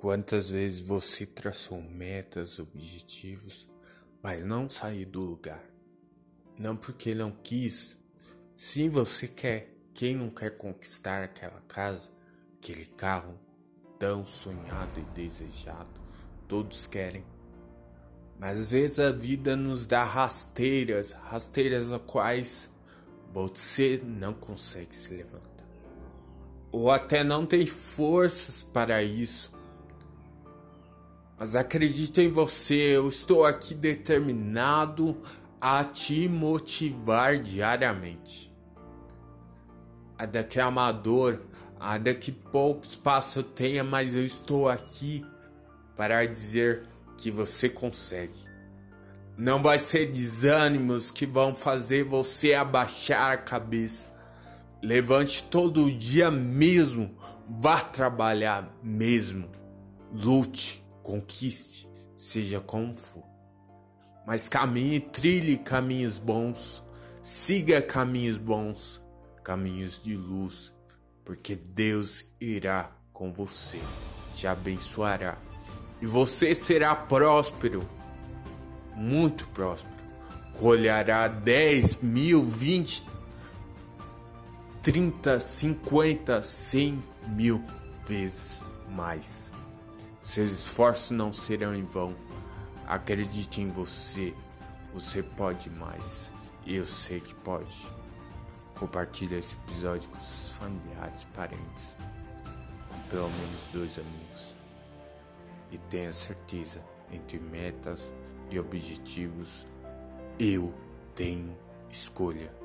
Quantas vezes você traçou metas, objetivos, mas não saiu do lugar? Não porque não quis. Sim, você quer. Quem não quer conquistar aquela casa, aquele carro tão sonhado e desejado? Todos querem. Mas às vezes a vida nos dá rasteiras, rasteiras a quais você não consegue se levantar. Ou até não tem forças para isso mas acredito em você, eu estou aqui determinado a te motivar diariamente. Ainda que amador, ainda que pouco espaço eu tenha, mas eu estou aqui para dizer que você consegue. Não vai ser desânimos que vão fazer você abaixar a cabeça. Levante todo dia mesmo, vá trabalhar mesmo, lute conquiste, seja como for. Mas caminhe, trilhe caminhos bons, siga caminhos bons, caminhos de luz, porque Deus irá com você, te abençoará e você será próspero, muito próspero. Colherá 10 mil, 20, 30, 50, 100 mil vezes mais. Seus esforços não serão em vão. Acredite em você. Você pode mais. Eu sei que pode. Compartilhe esse episódio com seus familiares, parentes, com pelo menos dois amigos. E tenha certeza, entre metas e objetivos, eu tenho escolha.